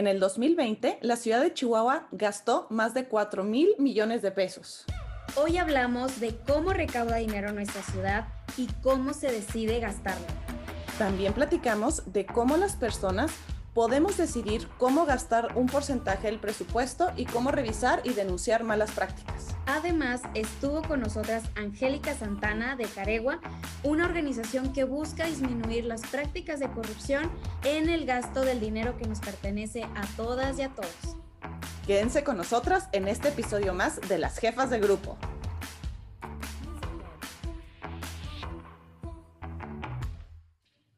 En el 2020, la ciudad de Chihuahua gastó más de 4 mil millones de pesos. Hoy hablamos de cómo recauda dinero nuestra ciudad y cómo se decide gastarlo. También platicamos de cómo las personas podemos decidir cómo gastar un porcentaje del presupuesto y cómo revisar y denunciar malas prácticas. Además, estuvo con nosotras Angélica Santana de Caregua, una organización que busca disminuir las prácticas de corrupción en el gasto del dinero que nos pertenece a todas y a todos. Quédense con nosotras en este episodio más de Las Jefas de Grupo.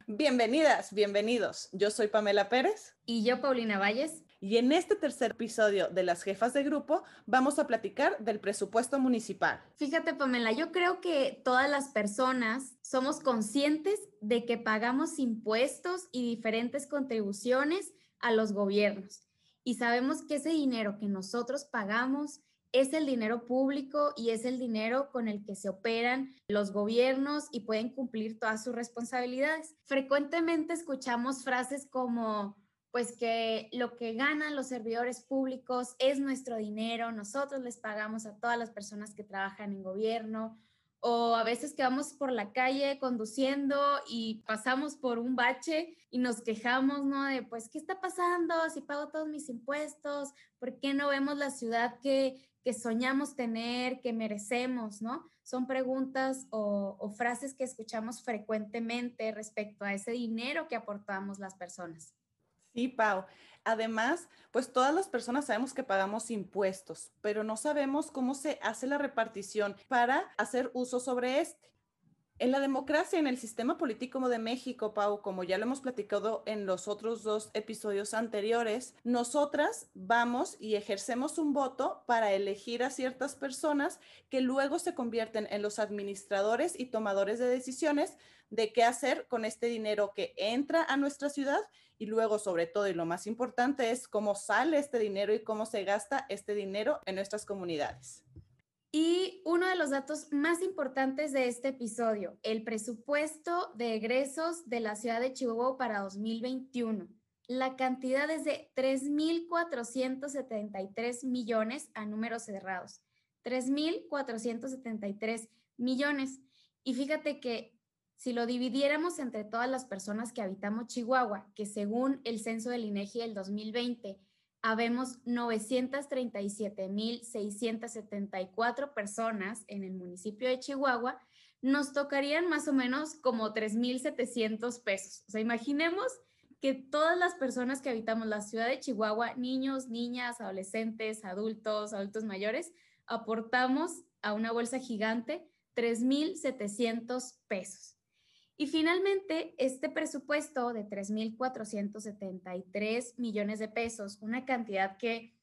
Bienvenidas, bienvenidos. Yo soy Pamela Pérez. Y yo, Paulina Valles. Y en este tercer episodio de Las Jefas de Grupo vamos a platicar del presupuesto municipal. Fíjate, Pamela, yo creo que todas las personas somos conscientes de que pagamos impuestos y diferentes contribuciones a los gobiernos. Y sabemos que ese dinero que nosotros pagamos es el dinero público y es el dinero con el que se operan los gobiernos y pueden cumplir todas sus responsabilidades. Frecuentemente escuchamos frases como, pues que lo que ganan los servidores públicos es nuestro dinero, nosotros les pagamos a todas las personas que trabajan en gobierno, o a veces que vamos por la calle conduciendo y pasamos por un bache y nos quejamos, ¿no? De, pues, ¿qué está pasando? Si pago todos mis impuestos, ¿por qué no vemos la ciudad que, que soñamos tener, que merecemos, ¿no? Son preguntas o, o frases que escuchamos frecuentemente respecto a ese dinero que aportamos las personas. Sí, Pau. Además, pues todas las personas sabemos que pagamos impuestos, pero no sabemos cómo se hace la repartición para hacer uso sobre este. En la democracia, en el sistema político de México, Pau, como ya lo hemos platicado en los otros dos episodios anteriores, nosotras vamos y ejercemos un voto para elegir a ciertas personas que luego se convierten en los administradores y tomadores de decisiones de qué hacer con este dinero que entra a nuestra ciudad y luego, sobre todo, y lo más importante es cómo sale este dinero y cómo se gasta este dinero en nuestras comunidades. Y uno de los datos más importantes de este episodio, el presupuesto de egresos de la ciudad de Chihuahua para 2021. La cantidad es de 3.473 millones a números cerrados. 3.473 millones. Y fíjate que si lo dividiéramos entre todas las personas que habitamos Chihuahua, que según el censo del INEGI del 2020 habemos 937.674 personas en el municipio de Chihuahua, nos tocarían más o menos como 3.700 pesos. O sea, imaginemos que todas las personas que habitamos la ciudad de Chihuahua, niños, niñas, adolescentes, adultos, adultos mayores, aportamos a una bolsa gigante 3.700 pesos. Y finalmente, este presupuesto de 3.473 millones de pesos, una cantidad que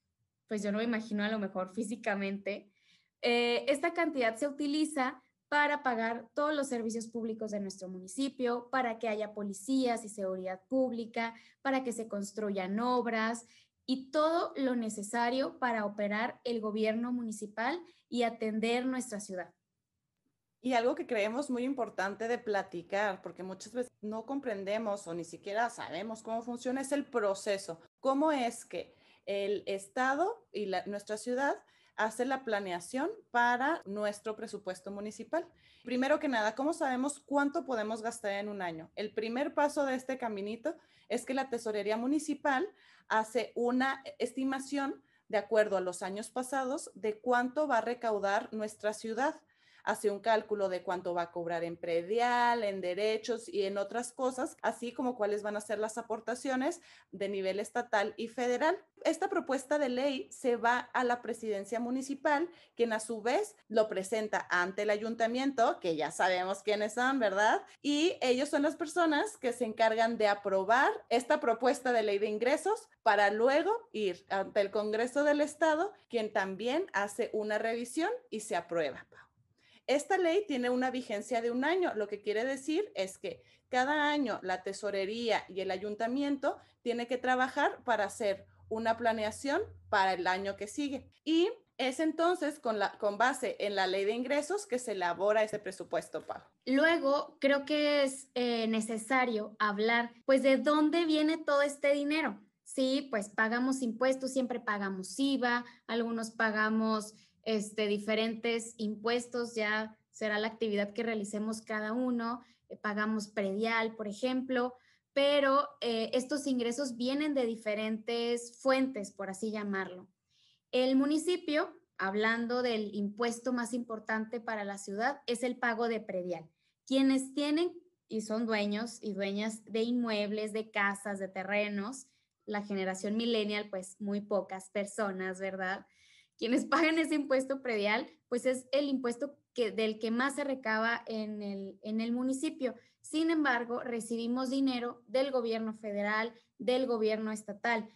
pues yo no me imagino a lo mejor físicamente, eh, esta cantidad se utiliza para pagar todos los servicios públicos de nuestro municipio, para que haya policías y seguridad pública, para que se construyan obras y todo lo necesario para operar el gobierno municipal y atender nuestra ciudad. Y algo que creemos muy importante de platicar, porque muchas veces no comprendemos o ni siquiera sabemos cómo funciona, es el proceso. ¿Cómo es que el Estado y nuestra ciudad hace la planeación para nuestro presupuesto municipal? Primero que nada, ¿cómo sabemos cuánto podemos gastar en un año? El primer paso de este caminito es que la Tesorería Municipal hace una estimación de acuerdo a los años pasados de cuánto va a recaudar nuestra ciudad hace un cálculo de cuánto va a cobrar en predial, en derechos y en otras cosas, así como cuáles van a ser las aportaciones de nivel estatal y federal. Esta propuesta de ley se va a la presidencia municipal, quien a su vez lo presenta ante el ayuntamiento, que ya sabemos quiénes son, ¿verdad? Y ellos son las personas que se encargan de aprobar esta propuesta de ley de ingresos para luego ir ante el Congreso del Estado, quien también hace una revisión y se aprueba. Esta ley tiene una vigencia de un año, lo que quiere decir es que cada año la tesorería y el ayuntamiento tiene que trabajar para hacer una planeación para el año que sigue. Y es entonces con, base en la ley de ingresos que se elabora ese presupuesto pago. Luego, creo que es eh, necesario hablar, pues, de dónde viene todo este dinero. Sí, pues pagamos impuestos, siempre pagamos IVA, algunos pagamos este, diferentes impuestos, ya será la actividad que realicemos cada uno, eh, pagamos predial, por ejemplo, pero eh, estos ingresos vienen de diferentes fuentes, por así llamarlo. El municipio, hablando del impuesto más importante para la ciudad, es el pago de predial. Quienes tienen y son dueños y dueñas de inmuebles, de casas, de terrenos, la generación millennial, pues muy pocas personas, ¿verdad? Quienes pagan ese impuesto predial, pues es el impuesto que, del que más se recaba en el, en el municipio. Sin embargo, recibimos dinero del gobierno federal, del gobierno estatal.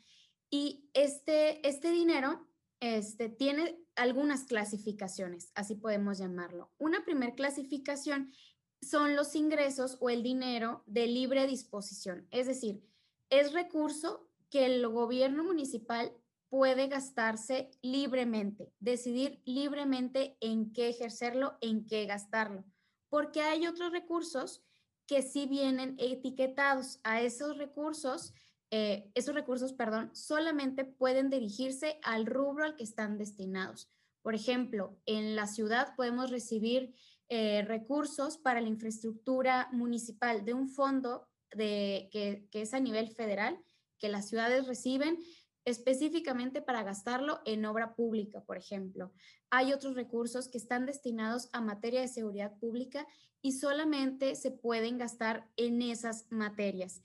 Y este, este dinero este, tiene algunas clasificaciones, así podemos llamarlo. Una primera clasificación son los ingresos o el dinero de libre disposición, es decir, es recurso que el gobierno municipal puede gastarse libremente, decidir libremente en qué ejercerlo, en qué gastarlo, porque hay otros recursos que sí vienen etiquetados a esos recursos, eh, esos recursos, perdón, solamente pueden dirigirse al rubro al que están destinados. Por ejemplo, en la ciudad podemos recibir eh, recursos para la infraestructura municipal de un fondo de, que, que es a nivel federal que las ciudades reciben específicamente para gastarlo en obra pública, por ejemplo. Hay otros recursos que están destinados a materia de seguridad pública y solamente se pueden gastar en esas materias.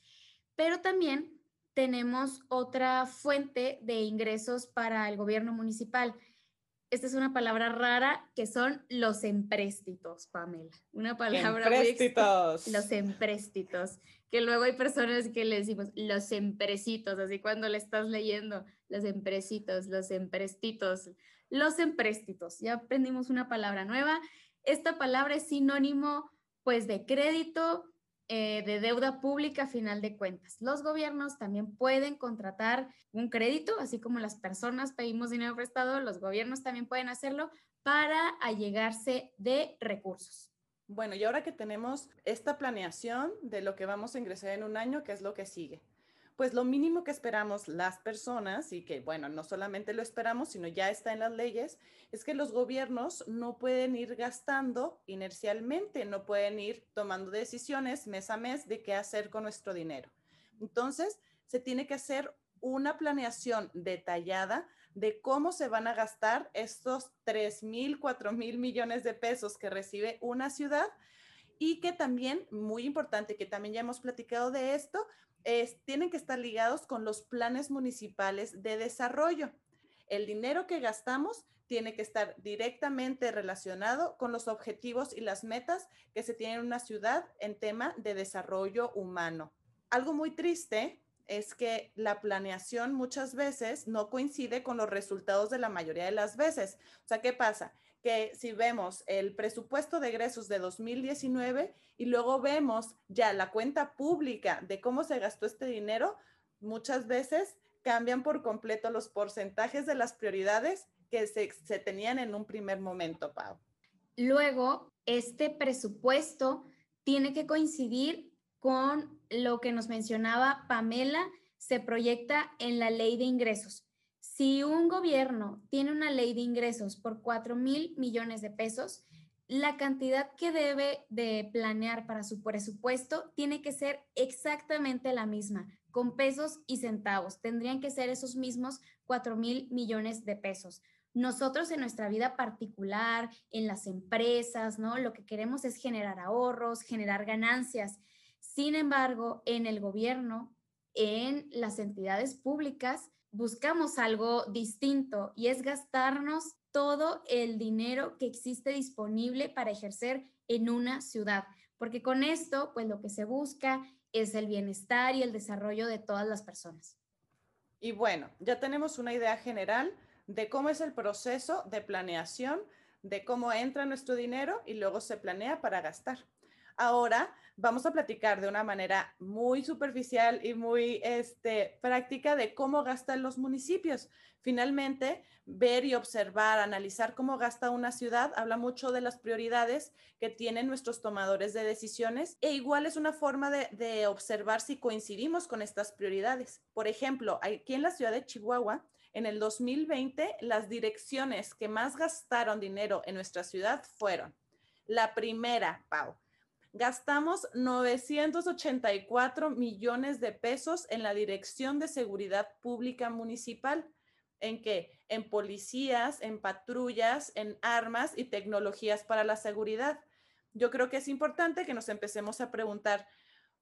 Pero también tenemos otra fuente de ingresos para el gobierno municipal. Esta es una palabra rara que son los empréstitos, Pamela. Una palabra empréstitos. Los empréstitos que luego hay personas que le decimos los empresitos, así cuando le estás leyendo, los empresitos, los emprestitos, los empréstitos. Ya aprendimos una palabra nueva. Esta palabra es sinónimo pues de crédito, eh, de deuda pública a final de cuentas. Los gobiernos también pueden contratar un crédito, así como las personas pedimos dinero prestado, los gobiernos también pueden hacerlo para allegarse de recursos. Bueno, y ahora que tenemos esta planeación de lo que vamos a ingresar en un año, ¿qué es lo que sigue? Pues lo mínimo que esperamos las personas, y que bueno, no solamente lo esperamos, sino ya está en las leyes, es que los gobiernos no pueden ir gastando inercialmente, no pueden ir tomando decisiones mes a mes de qué hacer con nuestro dinero. Entonces, se tiene que hacer una planeación detallada de cómo se van a gastar estos 3 mil, 4 mil millones de pesos que recibe una ciudad y que también, muy importante, que también ya hemos platicado de esto, es, tienen que estar ligados con los planes municipales de desarrollo. El dinero que gastamos tiene que estar directamente relacionado con los objetivos y las metas que se tienen en una ciudad en tema de desarrollo humano. Algo muy triste es que la planeación muchas veces no coincide con los resultados de la mayoría de las veces. O sea, ¿qué pasa? Que si vemos el presupuesto de egresos de 2019 y luego vemos ya la cuenta pública de cómo se gastó este dinero, muchas veces cambian por completo los porcentajes de las prioridades que se, se tenían en un primer momento, Pau. Luego, este presupuesto tiene que coincidir con lo que nos mencionaba Pamela, se proyecta en la ley de ingresos. Si un gobierno tiene una ley de ingresos por 4 mil millones de pesos, la cantidad que debe de planear para su presupuesto tiene que ser exactamente la misma, con pesos y centavos. Tendrían que ser esos mismos 4 mil millones de pesos. Nosotros en nuestra vida particular, en las empresas, ¿no? Lo que queremos es generar ahorros, generar ganancias. Sin embargo, en el gobierno, en las entidades públicas, buscamos algo distinto y es gastarnos todo el dinero que existe disponible para ejercer en una ciudad, porque con esto, pues lo que se busca es el bienestar y el desarrollo de todas las personas. Y bueno, ya tenemos una idea general de cómo es el proceso de planeación, de cómo entra nuestro dinero y luego se planea para gastar. Ahora vamos a platicar de una manera muy superficial y muy este, práctica de cómo gastan los municipios. Finalmente, ver y observar, analizar cómo gasta una ciudad, habla mucho de las prioridades que tienen nuestros tomadores de decisiones e igual es una forma de, de observar si coincidimos con estas prioridades. Por ejemplo, aquí en la ciudad de Chihuahua, en el 2020, las direcciones que más gastaron dinero en nuestra ciudad fueron la primera, Pau, gastamos 984 millones de pesos en la Dirección de Seguridad Pública Municipal. ¿En qué? En policías, en patrullas, en armas y tecnologías para la seguridad. Yo creo que es importante que nos empecemos a preguntar,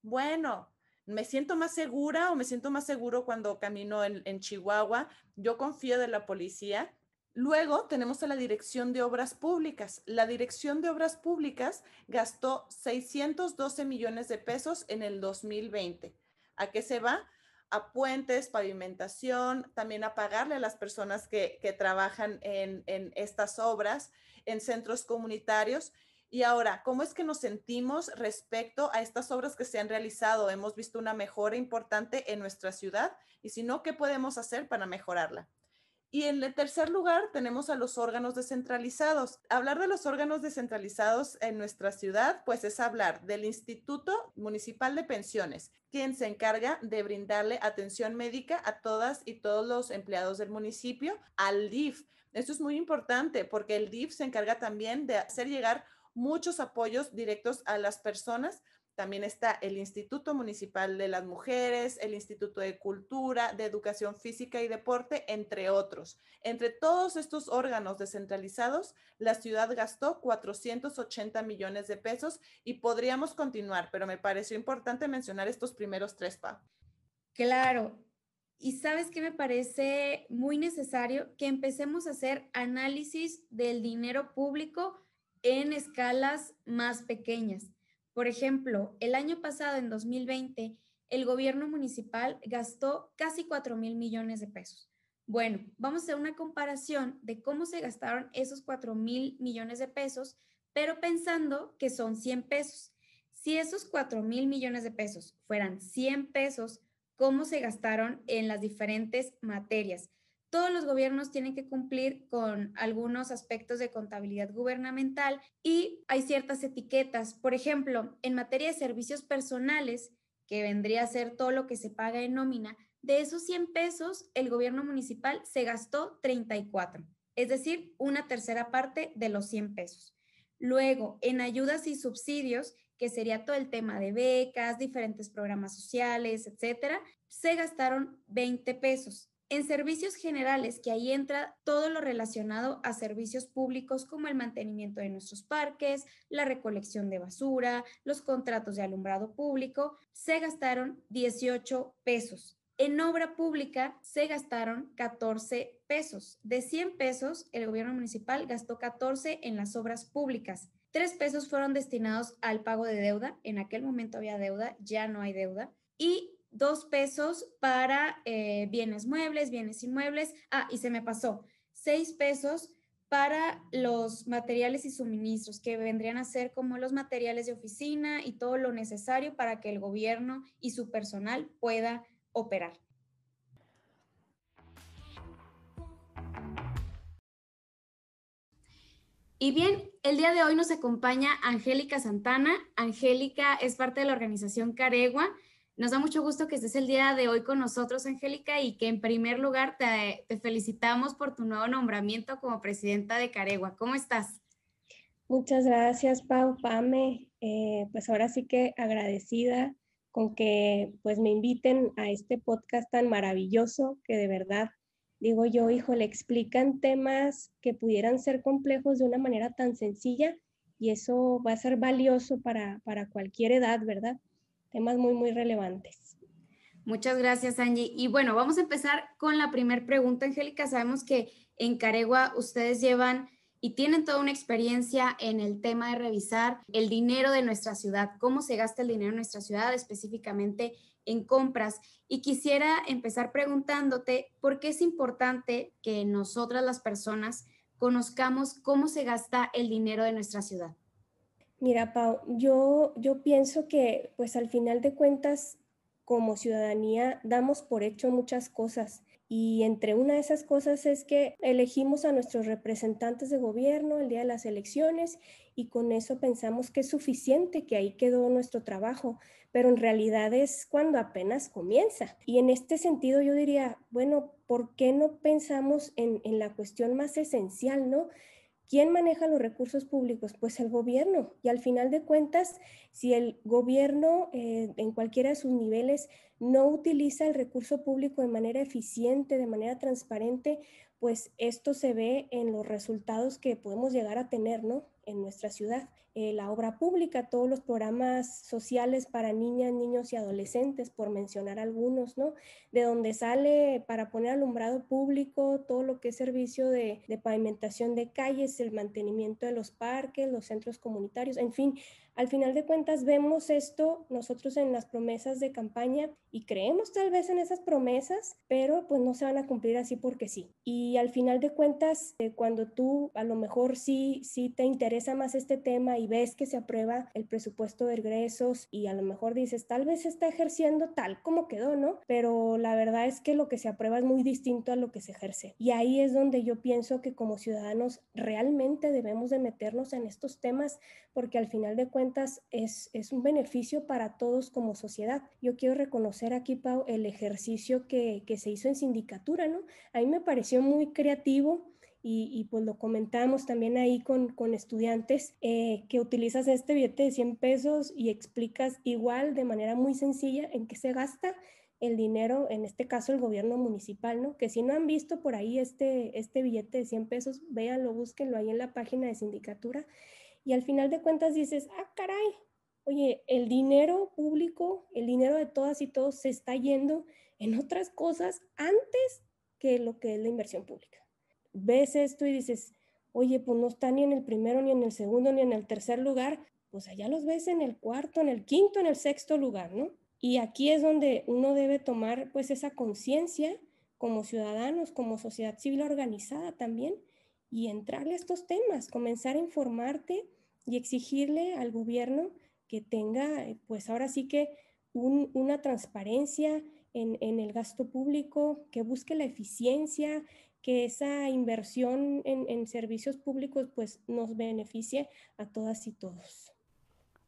bueno, ¿me siento más segura o me siento más seguro cuando camino en, en Chihuahua? Yo confío de la policía Luego tenemos a la Dirección de Obras Públicas. La Dirección de Obras Públicas gastó 612 millones de pesos en el 2020. ¿A qué se va? A puentes, pavimentación, también a pagarle a las personas que, trabajan en, en estas obras, en centros comunitarios. Y ahora, ¿cómo es que nos sentimos respecto a estas obras que se han realizado? Hemos visto una mejora importante en nuestra ciudad y si no, ¿qué podemos hacer para mejorarla? Y en el tercer lugar tenemos a los órganos descentralizados. Hablar de los órganos descentralizados en nuestra ciudad, pues es hablar del Instituto Municipal de Pensiones, quien se encarga de brindarle atención médica a todas y todos los empleados del municipio, al DIF. Esto es muy importante porque el DIF se encarga también de hacer llegar muchos apoyos directos a las personas también está el Instituto Municipal de las Mujeres, el Instituto de Cultura, de Educación Física y Deporte, entre otros. Entre todos estos órganos descentralizados, la ciudad gastó 480 millones de pesos y podríamos continuar, pero me pareció importante mencionar estos primeros tres, Pa. Claro. Y sabes que me parece muy necesario que empecemos a hacer análisis del dinero público en escalas más pequeñas por ejemplo, el año pasado, en 2020, el gobierno municipal gastó casi 4 mil millones de pesos. Bueno, vamos a hacer una comparación de cómo se gastaron esos 4 mil millones de pesos, pero pensando que son 100 pesos. Si esos 4 mil millones de pesos fueran 100 pesos, ¿cómo se gastaron en las diferentes materias? Todos los gobiernos tienen que cumplir con algunos aspectos de contabilidad gubernamental y hay ciertas etiquetas. Por ejemplo, en materia de servicios personales, que vendría a ser todo lo que se paga en nómina, de esos 100 pesos, el gobierno municipal se gastó 34, es decir, una tercera parte de los 100 pesos. Luego, en ayudas y subsidios, que sería todo el tema de becas, diferentes programas sociales, etcétera, se gastaron 20 pesos. En servicios generales, que ahí entra todo lo relacionado a servicios públicos como el mantenimiento de nuestros parques, la recolección de basura, los contratos de alumbrado público, se gastaron 18 pesos. En obra pública se gastaron 14 pesos. De 100 pesos, el gobierno municipal gastó 14 en las obras públicas. 3 pesos fueron destinados al pago de deuda. En aquel momento había deuda, ya no hay deuda. Y dos pesos para eh, bienes muebles, bienes inmuebles. Ah, y se me pasó, seis pesos para los materiales y suministros, que vendrían a ser como los materiales de oficina y todo lo necesario para que el gobierno y su personal pueda operar. Y bien, el día de hoy nos acompaña Angélica Santana. Angélica es parte de la organización Caregua nos da mucho gusto que estés el día de hoy con nosotros, Angélica, y que en primer lugar te, felicitamos por tu nuevo nombramiento como presidenta de Caregua. ¿Cómo estás? Muchas gracias, Pau, Pame. Eh, pues ahora sí que agradecida con que pues me inviten a este podcast tan maravilloso que de verdad digo yo, hijo, le explican temas que pudieran ser complejos de una manera tan sencilla y eso va a ser valioso para, para cualquier edad, ¿verdad? Temas muy, muy relevantes. Muchas gracias, Angie. Y bueno, vamos a empezar con la primera pregunta, Angélica. Sabemos que en Caregua ustedes llevan y tienen toda una experiencia en el tema de revisar el dinero de nuestra ciudad, cómo se gasta el dinero en nuestra ciudad, específicamente en compras. Y quisiera empezar preguntándote por qué es importante que nosotras las personas conozcamos cómo se gasta el dinero de nuestra ciudad. Mira, Pau, yo, yo pienso que pues al final de cuentas como ciudadanía damos por hecho muchas cosas y entre una de esas cosas es que elegimos a nuestros representantes de gobierno el día de las elecciones y con eso pensamos que es suficiente, que ahí quedó nuestro trabajo, pero en realidad es cuando apenas comienza. Y en este sentido yo diría, bueno, ¿por qué no pensamos en, en la cuestión más esencial, no? ¿Quién maneja los recursos públicos? Pues el gobierno. Y al final de cuentas, si el gobierno eh, en cualquiera de sus niveles no utiliza el recurso público de manera eficiente, de manera transparente, pues esto se ve en los resultados que podemos llegar a tener ¿no? en nuestra ciudad. Eh, la obra pública, todos los programas sociales para niñas, niños y adolescentes, por mencionar algunos, ¿no? De donde sale para poner alumbrado público, todo lo que es servicio de, pavimentación de calles, el mantenimiento de los parques, los centros comunitarios, en fin, al final de cuentas vemos esto nosotros en las promesas de campaña y creemos tal vez en esas promesas, pero pues no se van a cumplir así porque sí. Y al final de cuentas, eh, cuando tú a lo mejor sí, sí te interesa más este tema y ves que se aprueba el presupuesto de egresos y a lo mejor dices, tal vez está ejerciendo tal como quedó, ¿no? Pero la verdad es que lo que se aprueba es muy distinto a lo que se ejerce. Y ahí es donde yo pienso que como ciudadanos realmente debemos de meternos en estos temas porque al final de cuentas es, es un beneficio para todos como sociedad. Yo quiero reconocer aquí, Pau, el ejercicio que, que se hizo en sindicatura, ¿no? A mí me pareció muy creativo. Y, y, pues lo comentamos también ahí con, con estudiantes, eh, que utilizas este billete de 100 pesos y explicas igual de manera muy sencilla en qué se gasta el dinero, en este caso el gobierno municipal, ¿no? Que si no han visto por ahí este, este billete de 100 pesos, véanlo, búsquenlo ahí en la página de sindicatura y al final de cuentas dices, ah, caray, oye, el dinero público, el dinero de todas y todos se está yendo en otras cosas antes que lo que es la inversión pública. Ves esto y dices, oye, pues no está ni en el primero, ni en el segundo, ni en el tercer lugar, pues allá los ves en el cuarto, en el quinto, en el sexto lugar, ¿no? Y aquí es donde uno debe tomar pues esa conciencia como ciudadanos, como sociedad civil organizada también, y entrarle a estos temas, comenzar a informarte y exigirle al gobierno que tenga, eh, pues ahora sí que una transparencia en, el gasto público, que busque la eficiencia, que esa inversión en, servicios públicos pues nos beneficie a todas y todos.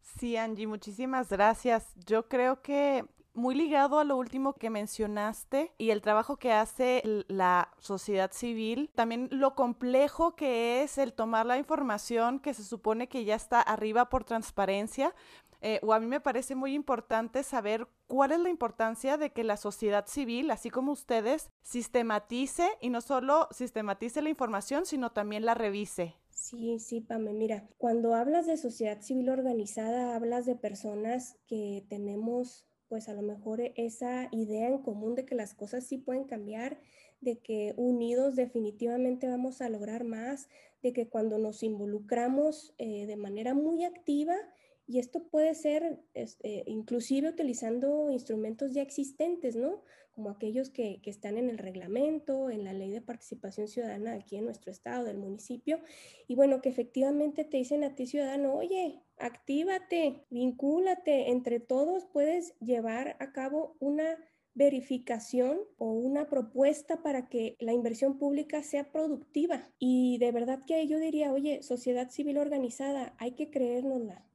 Sí, Angie, muchísimas gracias. Yo creo que muy ligado a lo último que mencionaste y el trabajo que hace la sociedad civil, también lo complejo que es el tomar la información que se supone que ya está arriba por transparencia. Eh, o a mí me parece muy importante saber cuál es la importancia de que la sociedad civil, así como ustedes, sistematice y no solo sistematice la información, sino también la revise. Sí, sí, Pame, mira, cuando hablas de sociedad civil organizada, hablas de personas que tenemos pues a lo mejor esa idea en común de que las cosas sí pueden cambiar, de que unidos definitivamente vamos a lograr más, de que cuando nos involucramos eh, de manera muy activa, y esto puede ser este, inclusive utilizando instrumentos ya existentes, ¿no? Como aquellos que, están en el reglamento, en la ley de participación ciudadana aquí en nuestro estado, del municipio, y bueno, que efectivamente te dicen a ti ciudadano, oye, actívate, vincúlate, entre todos puedes llevar a cabo una verificación o una propuesta para que la inversión pública sea productiva. Y de verdad que yo diría, oye, sociedad civil organizada, hay que creérnosla.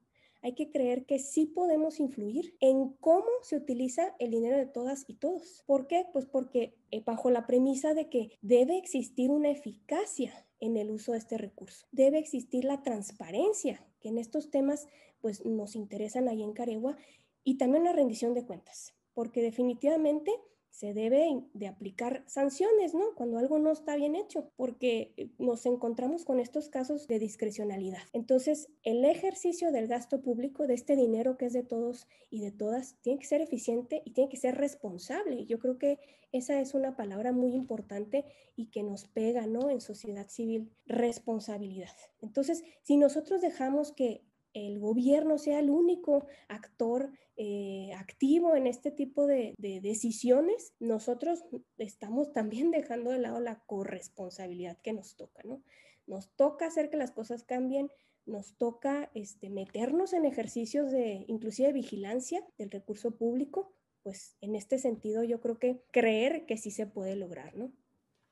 Hay que creer que sí podemos influir en cómo se utiliza el dinero de todas y todos. ¿Por qué? Pues porque eh, bajo la premisa de que debe existir una eficacia en el uso de este recurso. Debe existir la transparencia, que en estos temas pues nos interesan ahí en Caregua, y también la rendición de cuentas, porque definitivamente se debe de aplicar sanciones, ¿no? Cuando algo no está bien hecho, porque eh, nos encontramos con estos casos de discrecionalidad. Entonces, el ejercicio del gasto público, de este dinero que es de todos y de todas, tiene que ser eficiente y tiene que ser responsable. Yo creo que esa es una palabra muy importante y que nos pega, ¿no? En sociedad civil, responsabilidad. Entonces, si nosotros dejamos que el gobierno sea el único actor eh, activo en este tipo de, decisiones, nosotros estamos también dejando de lado la corresponsabilidad que nos toca, ¿no? Nos toca hacer que las cosas cambien, nos toca este, meternos en ejercicios de inclusive vigilancia del recurso público, pues en este sentido yo creo que creer que sí se puede lograr, ¿no?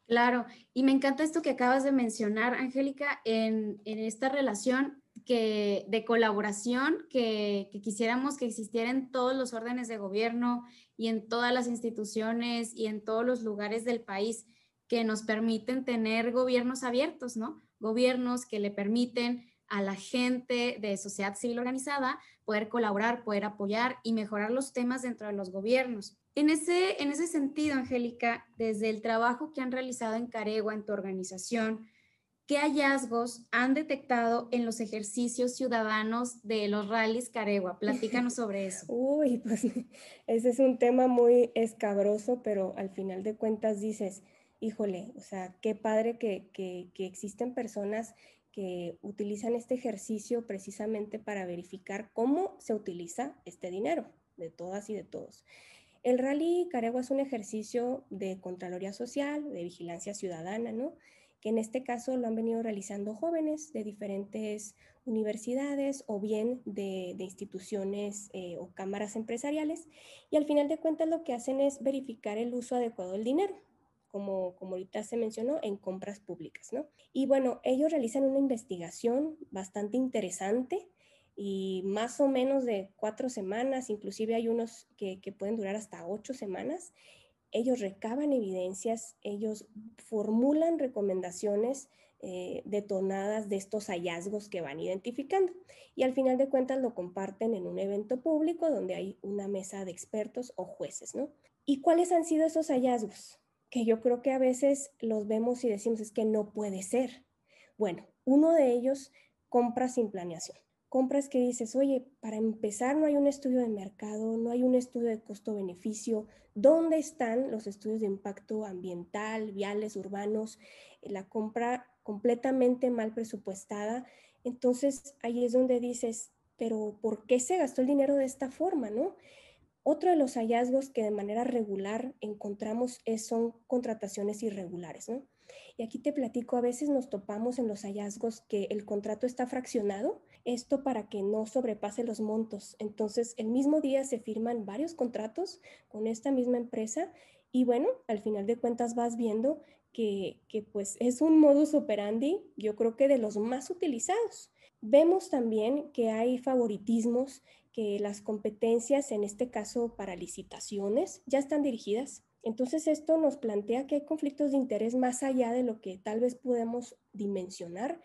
Claro, y me encanta esto que acabas de mencionar, Angélica, en, esta relación que, de colaboración que, que, quisiéramos que existiera en todos los órdenes de gobierno y en todas las instituciones y en todos los lugares del país que nos permiten tener gobiernos abiertos, ¿no? Gobiernos que le permiten a la gente de sociedad civil organizada poder colaborar, poder apoyar y mejorar los temas dentro de los gobiernos. En ese, en ese sentido, Angélica, desde el trabajo que han realizado en Caregua, en tu organización, ¿qué hallazgos han detectado en los ejercicios ciudadanos de los rallies Caregua? Platícanos sobre eso. Uy, pues ese es un tema muy escabroso, pero al final de cuentas dices, híjole, o sea, qué padre que, que, que existen personas que utilizan este ejercicio precisamente para verificar cómo se utiliza este dinero de todas y de todos. El Rally Caregua es un ejercicio de Contraloría Social, de vigilancia ciudadana, ¿no? Que en este caso lo han venido realizando jóvenes de diferentes universidades o bien de, instituciones eh, o cámaras empresariales y al final de cuentas lo que hacen es verificar el uso adecuado del dinero como, como ahorita se mencionó, en compras públicas, ¿no? Y bueno, ellos realizan una investigación bastante interesante y más o menos de cuatro semanas, inclusive hay unos que, que pueden durar hasta ocho semanas. Ellos recaban evidencias, ellos formulan recomendaciones eh, detonadas de estos hallazgos que van identificando. Y al final de cuentas lo comparten en un evento público donde hay una mesa de expertos o jueces, ¿no? ¿Y cuáles han sido esos hallazgos? que yo creo que a veces los vemos y decimos es que no puede ser. Bueno, uno de ellos, compras sin planeación. Compras que dices, oye, para empezar no hay un estudio de mercado, no hay un estudio de costo-beneficio. ¿Dónde están los estudios de impacto ambiental, viales, urbanos? La compra completamente mal presupuestada. Entonces ahí es donde dices, pero ¿por qué se gastó el dinero de esta forma, no? Otro de los hallazgos que de manera regular encontramos es, son contrataciones irregulares. ¿no? Y aquí te platico, a veces nos topamos en los hallazgos que el contrato está fraccionado, esto para que no sobrepase los montos. Entonces, el mismo día se firman varios contratos con esta misma empresa y bueno, al final de cuentas vas viendo que, pues es un modus operandi, yo creo que de los más utilizados. Vemos también que hay favoritismos que las competencias, en este caso para licitaciones, ya están dirigidas. Entonces esto nos plantea que hay conflictos de interés más allá de lo que tal vez podemos dimensionar,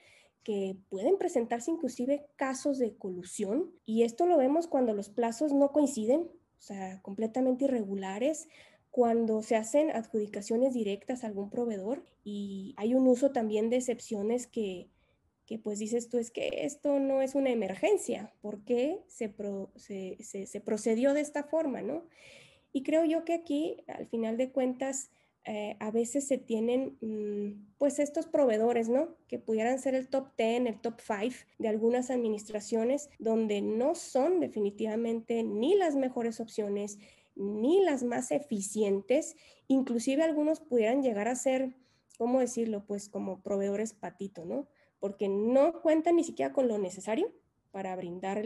que pueden presentarse inclusive casos de colusión y esto lo vemos cuando los plazos no coinciden, o sea, completamente irregulares, cuando se hacen adjudicaciones directas a algún proveedor y hay un uso también de excepciones que que pues dices tú es que esto no es una emergencia, ¿por qué se, se, procedió de esta forma, no? Y creo yo que aquí, al final de cuentas, eh, a veces se tienen mm, pues estos proveedores, ¿no? Que pudieran ser el top 10, el top 5 de algunas administraciones donde no son definitivamente ni las mejores opciones, ni las más eficientes, inclusive algunos pudieran llegar a ser, ¿cómo decirlo? Pues como proveedores patito, ¿no? porque no cuentan ni siquiera con lo necesario para brindar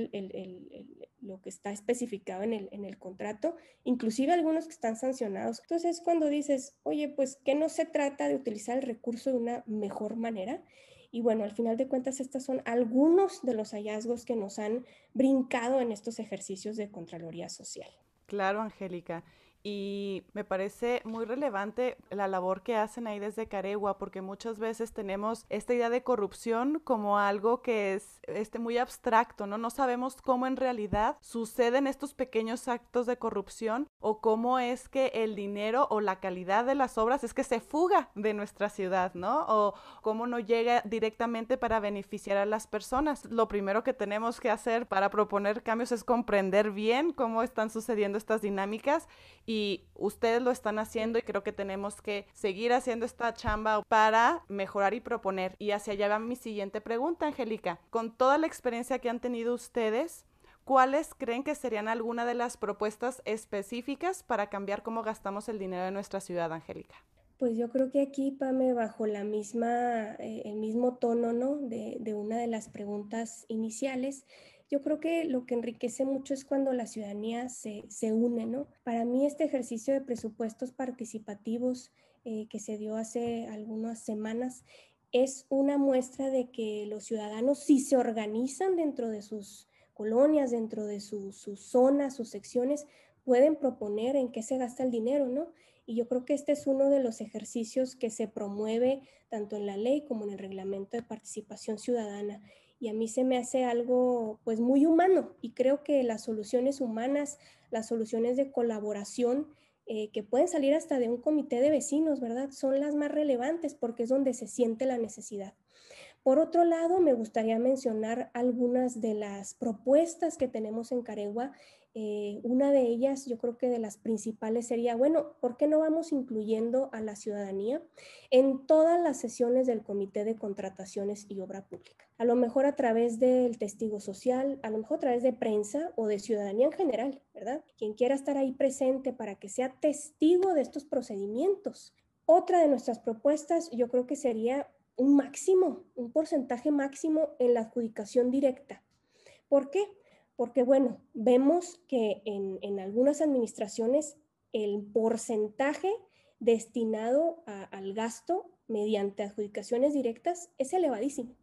lo que está especificado en el, contrato, inclusive algunos que están sancionados. Entonces, cuando dices, oye, pues que no se trata de utilizar el recurso de una mejor manera, y bueno, al final de cuentas, estos son algunos de los hallazgos que nos han brincado en estos ejercicios de Contraloría Social. Claro, Angélica. Y me parece muy relevante la labor que hacen ahí desde Caregua, porque muchas veces tenemos esta idea de corrupción como algo que es este, muy abstracto, ¿no? No sabemos cómo en realidad suceden estos pequeños actos de corrupción o cómo es que el dinero o la calidad de las obras es que se fuga de nuestra ciudad, ¿no? O cómo no llega directamente para beneficiar a las personas. Lo primero que tenemos que hacer para proponer cambios es comprender bien cómo están sucediendo estas dinámicas ustedes lo están haciendo y creo que tenemos que seguir haciendo esta chamba para mejorar y proponer. Y hacia allá va mi siguiente pregunta, Angélica. Con toda la experiencia que han tenido ustedes, ¿cuáles creen que serían alguna de las propuestas específicas para cambiar cómo gastamos el dinero de nuestra ciudad, Angélica? Pues yo creo que aquí, Pame, bajo la misma, eh, el mismo tono, ¿no? De, una de las preguntas iniciales, yo creo que lo que enriquece mucho es cuando la ciudadanía se, se une, ¿no? Para mí este ejercicio de presupuestos participativos eh, que se dio hace algunas semanas es una muestra de que los ciudadanos si se organizan dentro de sus colonias, dentro de sus zonas, sus secciones, pueden proponer en qué se gasta el dinero, ¿no? Y yo creo que este es uno de los ejercicios que se promueve tanto en la ley como en el reglamento de participación ciudadana. Y a mí se me hace algo pues muy humano y creo que las soluciones humanas, las soluciones de colaboración eh, que pueden salir hasta de un comité de vecinos, ¿verdad? Son las más relevantes porque es donde se siente la necesidad. Por otro lado, me gustaría mencionar algunas de las propuestas que tenemos en Caregua eh, una de ellas, yo creo que de las principales sería, bueno, ¿por qué no vamos incluyendo a la ciudadanía en todas las sesiones del Comité de Contrataciones y Obra Pública? A lo mejor a través del testigo social, a lo mejor a través de prensa o de ciudadanía en general, ¿verdad? Quien quiera estar ahí presente para que sea testigo de estos procedimientos. Otra de nuestras propuestas, yo creo que sería un máximo, un porcentaje máximo en la adjudicación directa. ¿Por qué? Porque bueno, vemos que en, algunas administraciones el porcentaje destinado al gasto mediante adjudicaciones directas es elevadísimo.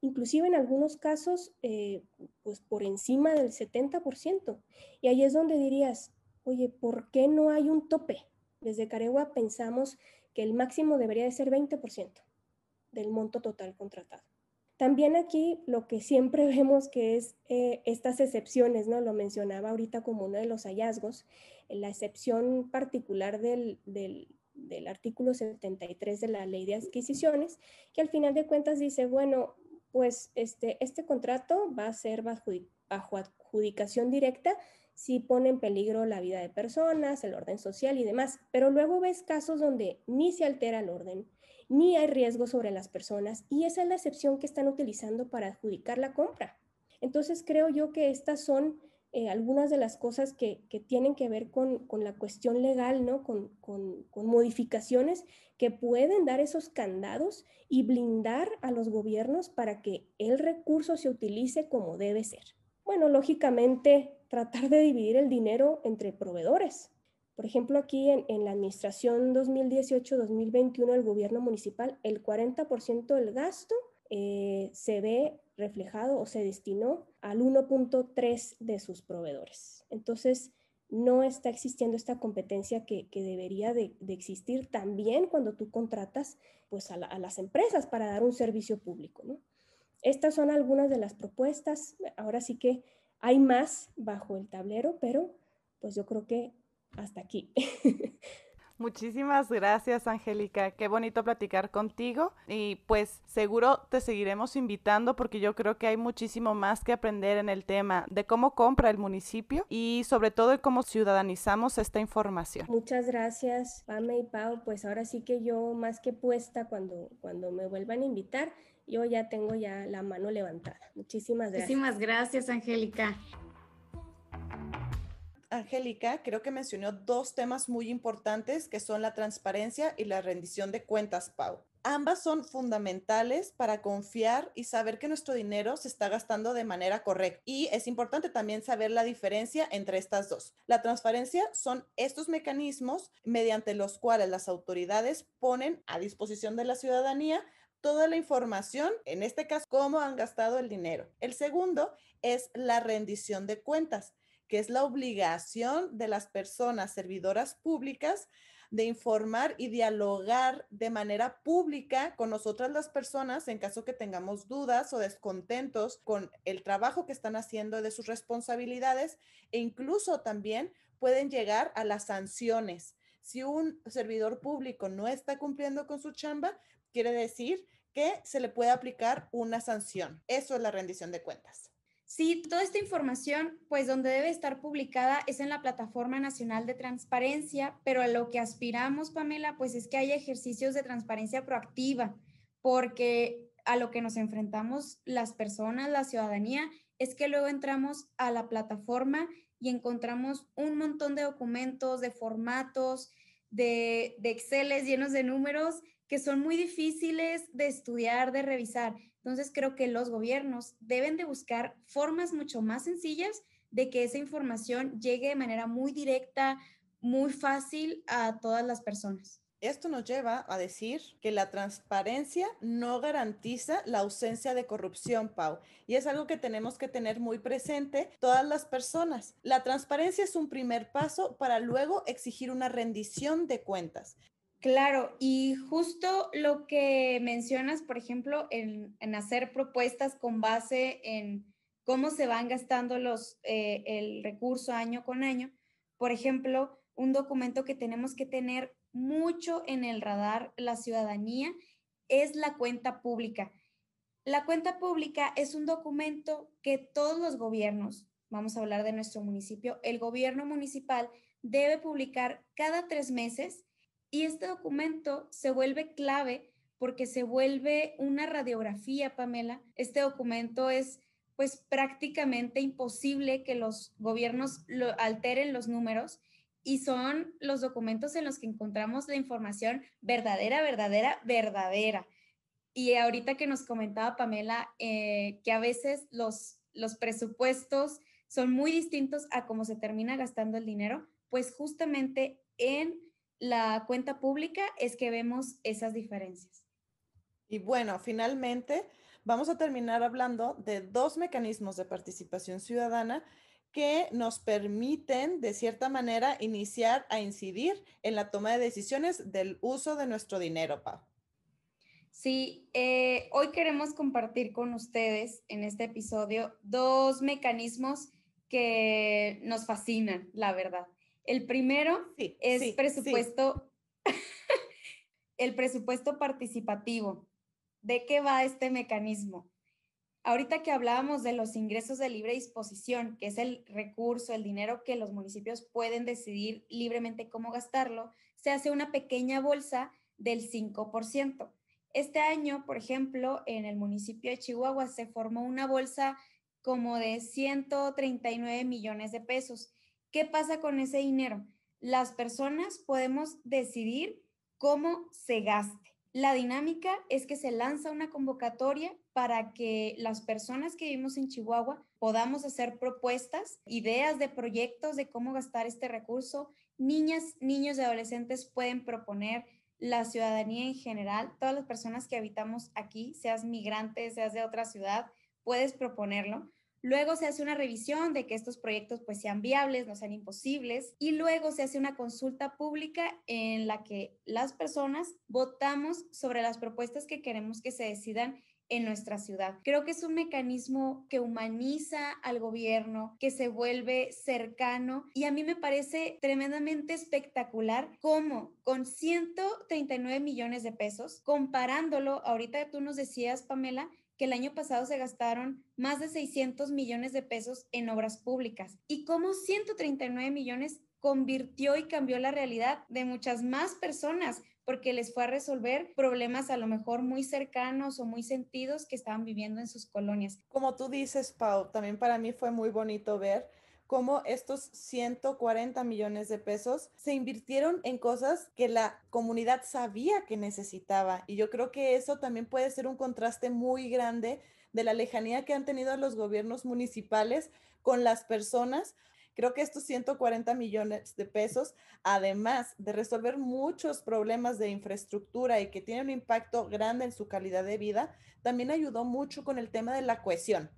Inclusive en algunos casos, eh, pues por encima del 70%. Y ahí es donde dirías, oye, ¿por qué no hay un tope? Desde Caregua pensamos que el máximo debería de ser 20% del monto total contratado. También aquí lo que siempre vemos que es eh, estas excepciones, ¿no? Lo mencionaba ahorita como uno de los hallazgos, la excepción particular del, del, artículo 73 de la ley de adquisiciones, que al final de cuentas dice, bueno, pues este, este contrato va a ser bajo adjudicación directa si pone en peligro la vida de personas, el orden social y demás, pero luego ves casos donde ni se altera el orden, ni hay riesgo sobre las personas y esa es la excepción que están utilizando para adjudicar la compra. Entonces creo yo que estas son eh, algunas de las cosas que, tienen que ver con, la cuestión legal, ¿no? Con, con, modificaciones que pueden dar esos candados y blindar a los gobiernos para que el recurso se utilice como debe ser. Bueno, lógicamente tratar de dividir el dinero entre proveedores, por ejemplo, aquí en, la administración 2018-2021 del gobierno municipal, el 40% del gasto eh, se ve reflejado o se destinó al 1.3 de sus proveedores. Entonces, no está existiendo esta competencia que, debería de, existir también cuando tú contratas pues, a, a, las empresas para dar un servicio público. ¿no? Estas son algunas de las propuestas. Ahora sí que hay más bajo el tablero, pero pues yo creo que hasta aquí. Muchísimas gracias, Angélica. Qué bonito platicar contigo y pues seguro te seguiremos invitando porque yo creo que hay muchísimo más que aprender en el tema de cómo compra el municipio y sobre todo de cómo ciudadanizamos esta información. Muchas gracias, Pame y Pau. Pues ahora sí que yo más que puesta cuando, cuando me vuelvan a invitar, yo ya tengo ya la mano levantada. Muchísimas gracias. Muchísimas gracias, Angélica. Angélica creo que mencionó dos temas muy importantes que son la transparencia y la rendición de cuentas, Pau. Ambas son fundamentales para confiar y saber que nuestro dinero se está gastando de manera correcta. Y es importante también saber la diferencia entre estas dos. La transparencia son estos mecanismos mediante los cuales las autoridades ponen a disposición de la ciudadanía toda la información, en este caso, cómo han gastado el dinero. El segundo es la rendición de cuentas que es la obligación de las personas servidoras públicas de informar y dialogar de manera pública con nosotras las personas en caso que tengamos dudas o descontentos con el trabajo que están haciendo de sus responsabilidades e incluso también pueden llegar a las sanciones. Si un servidor público no está cumpliendo con su chamba, quiere decir que se le puede aplicar una sanción. Eso es la rendición de cuentas. Sí, toda esta información, pues donde debe estar publicada es en la Plataforma Nacional de Transparencia, pero a lo que aspiramos, Pamela, pues es que haya ejercicios de transparencia proactiva, porque a lo que nos enfrentamos las personas, la ciudadanía, es que luego entramos a la plataforma y encontramos un montón de documentos, de formatos, de, de Exceles llenos de números que son muy difíciles de estudiar, de revisar. Entonces creo que los gobiernos deben de buscar formas mucho más sencillas de que esa información llegue de manera muy directa, muy fácil a todas las personas. Esto nos lleva a decir que la transparencia no garantiza la ausencia de corrupción, Pau, y es algo que tenemos que tener muy presente todas las personas. La transparencia es un primer paso para luego exigir una rendición de cuentas. Claro, y justo lo que mencionas, por ejemplo, en, hacer propuestas con base en cómo se van gastando los, eh, el recurso año con año, por ejemplo, un documento que tenemos que tener mucho en el radar la ciudadanía es la cuenta pública. La cuenta pública es un documento que todos los gobiernos, vamos a hablar de nuestro municipio, el gobierno municipal debe publicar cada tres meses y este documento se vuelve clave porque se vuelve una radiografía, Pamela. Este documento es pues prácticamente imposible que los gobiernos alteren los números y son los documentos en los que encontramos la información verdadera, verdadera, verdadera. Y ahorita que nos comentaba Pamela, eh, que a veces los, los presupuestos son muy distintos a cómo se termina gastando el dinero, pues justamente en la cuenta pública es que vemos esas diferencias. Y bueno, finalmente vamos a terminar hablando de dos mecanismos de participación ciudadana que nos permiten, de cierta manera, iniciar a incidir en la toma de decisiones del uso de nuestro dinero, Pau. Sí, eh, hoy queremos compartir con ustedes en este episodio dos mecanismos que nos fascinan, la verdad. El primero es presupuesto, el presupuesto participativo. ¿De qué va este mecanismo? Ahorita que hablábamos de los ingresos de libre disposición, que es el recurso, el dinero que los municipios pueden decidir libremente cómo gastarlo, se hace una pequeña bolsa del 5%. Este año, por ejemplo, en el municipio de Chihuahua se formó una bolsa como de 139 millones de pesos. ¿Qué pasa con ese dinero? Las personas podemos decidir cómo se gaste. La dinámica es que se lanza una convocatoria para que las personas que vivimos en Chihuahua podamos hacer propuestas, ideas de proyectos de cómo gastar este recurso. Niñas, niños y adolescentes pueden proponer la ciudadanía en general, todas las personas que habitamos aquí, seas migrante, seas de otra ciudad, puedes proponerlo. Luego se hace una revisión de que estos proyectos pues sean viables, no sean imposibles y luego se hace una consulta pública en la que las personas votamos sobre las propuestas que queremos que se decidan en nuestra ciudad. Creo que es un mecanismo que humaniza al gobierno, que se vuelve cercano y a mí me parece tremendamente espectacular cómo con 139 millones de pesos, comparándolo, ahorita tú nos decías, Pamela, que el año pasado se gastaron más de 600 millones de pesos en obras públicas y cómo 139 millones convirtió y cambió la realidad de muchas más personas porque les fue a resolver problemas a lo mejor muy cercanos o muy sentidos que estaban viviendo en sus colonias. Como tú dices, Pau, también para mí fue muy bonito ver cómo estos 140 millones de pesos se invirtieron en cosas que la comunidad sabía que necesitaba. Y yo creo que eso también puede ser un contraste muy grande de la lejanía que han tenido los gobiernos municipales con las personas. Creo que estos 140 millones de pesos, además de resolver muchos problemas de infraestructura y que tienen un impacto grande en su calidad de vida, también ayudó mucho con el tema de la cohesión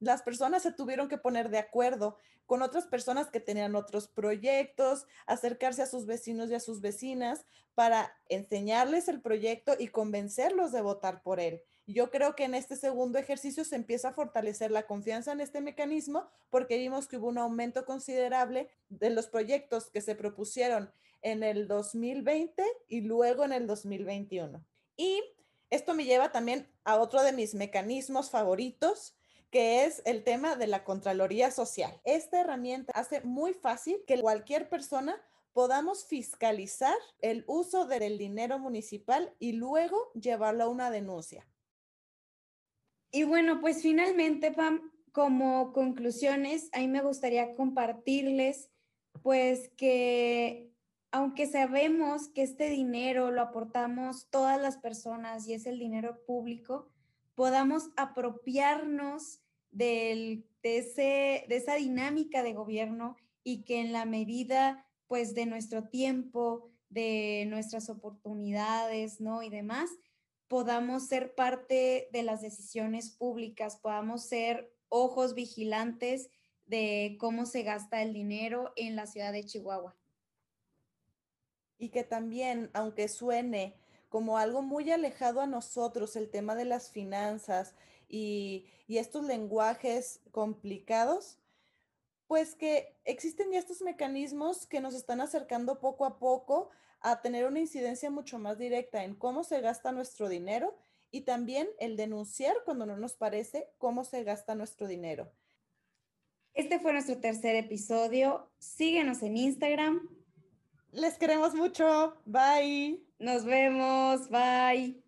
las personas se tuvieron que poner de acuerdo con otras personas que tenían otros proyectos, acercarse a sus vecinos y a sus vecinas para enseñarles el proyecto y convencerlos de votar por él. Yo creo que en este segundo ejercicio se empieza a fortalecer la confianza en este mecanismo porque vimos que hubo un aumento considerable de los proyectos que se propusieron en el 2020 y luego en el 2021. Y esto me lleva también a otro de mis mecanismos favoritos, que es el tema de la Contraloría Social. Esta herramienta hace muy fácil que cualquier persona podamos fiscalizar el uso del dinero municipal y luego llevarlo a una denuncia. Y bueno, pues finalmente, Pam, como conclusiones, a mí me gustaría compartirles, pues que aunque sabemos que este dinero lo aportamos todas las personas y es el dinero público, podamos apropiarnos de, ese, de esa dinámica de gobierno y que en la medida pues de nuestro tiempo, de nuestras oportunidades, ¿no? Y demás, podamos ser parte de las decisiones públicas, podamos ser ojos vigilantes de cómo se gasta el dinero en la ciudad de Chihuahua. Y que también, aunque suene como algo muy alejado a nosotros, el tema de las finanzas y, estos lenguajes complicados, pues que existen ya estos mecanismos que nos están acercando poco a poco a tener una incidencia mucho más directa en cómo se gasta nuestro dinero y también el denunciar cuando no nos parece cómo se gasta nuestro dinero. Este fue nuestro tercer episodio. Síguenos en Instagram. Les queremos mucho. Bye. Nos vemos. Bye.